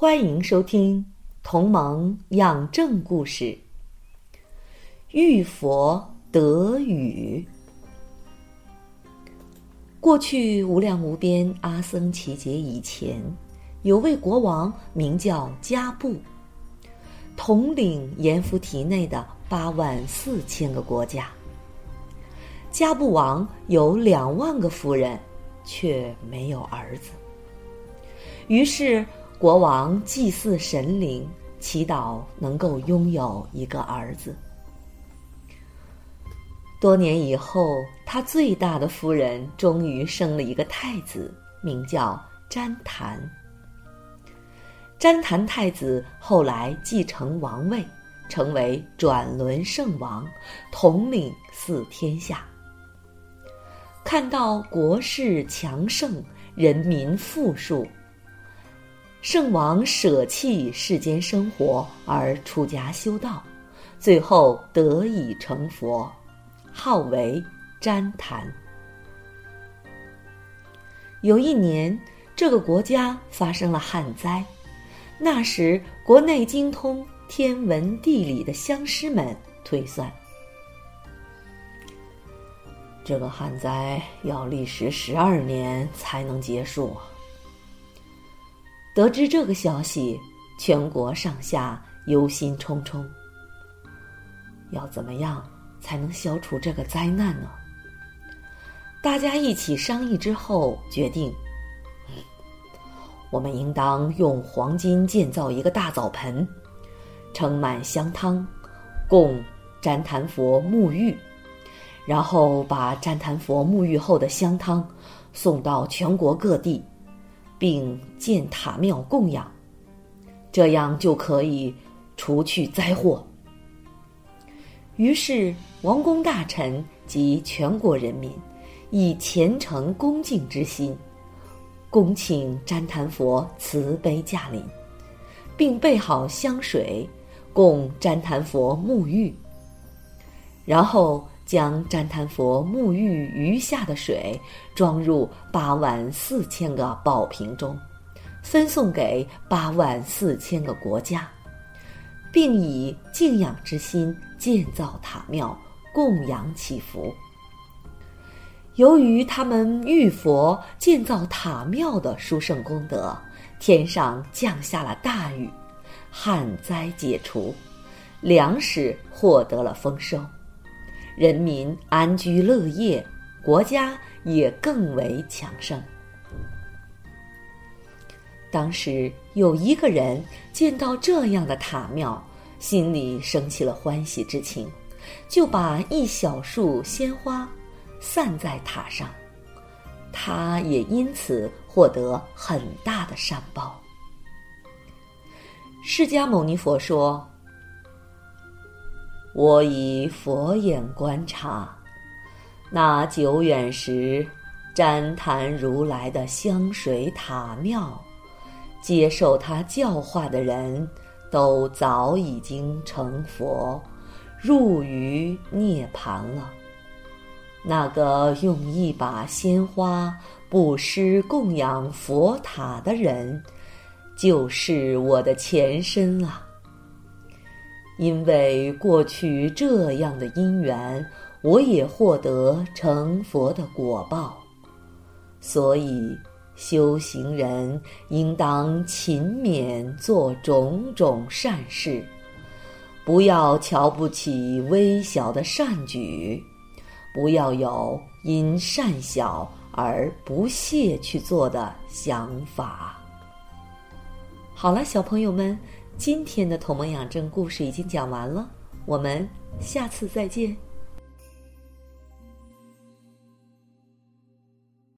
欢迎收听《同盟养正故事》。遇佛得语。过去无量无边阿僧祇劫以前，有位国王名叫迦布，统领阎浮提内的八万四千个国家。迦布王有两万个夫人，却没有儿子。于是。国王祭祀神灵，祈祷能够拥有一个儿子。多年以后，他最大的夫人终于生了一个太子，名叫詹檀。詹檀太子后来继承王位，成为转轮圣王，统领四天下。看到国势强盛，人民富庶。圣王舍弃世间生活而出家修道，最后得以成佛，号为旃檀。有一年，这个国家发生了旱灾，那时国内精通天文地理的乡师们推算，这个旱灾要历时十二年才能结束。得知这个消息，全国上下忧心忡忡。要怎么样才能消除这个灾难呢？大家一起商议之后，决定：我们应当用黄金建造一个大澡盆，盛满香汤，供旃檀佛沐浴，然后把旃檀佛沐浴后的香汤送到全国各地。并建塔庙供养，这样就可以除去灾祸。于是，王公大臣及全国人民以虔诚恭敬之心，恭请旃檀佛慈悲驾临，并备好香水，供旃檀佛沐浴。然后。将旃檀佛沐浴余下的水装入八万四千个宝瓶中，分送给八万四千个国家，并以敬仰之心建造塔庙，供养祈福。由于他们遇佛建造塔庙的殊胜功德，天上降下了大雨，旱灾解除，粮食获得了丰收。人民安居乐业，国家也更为强盛。当时有一个人见到这样的塔庙，心里升起了欢喜之情，就把一小束鲜花散在塔上，他也因此获得很大的善报。释迦牟尼佛说。我以佛眼观察，那久远时旃檀如来的香水塔庙，接受他教化的人都早已经成佛，入于涅盘了。那个用一把鲜花布施供养佛塔的人，就是我的前身啊。因为过去这样的因缘，我也获得成佛的果报，所以修行人应当勤勉做种种善事，不要瞧不起微小的善举，不要有因善小而不屑去做的想法。好了，小朋友们。今天的《同盟养正》故事已经讲完了，我们下次再见。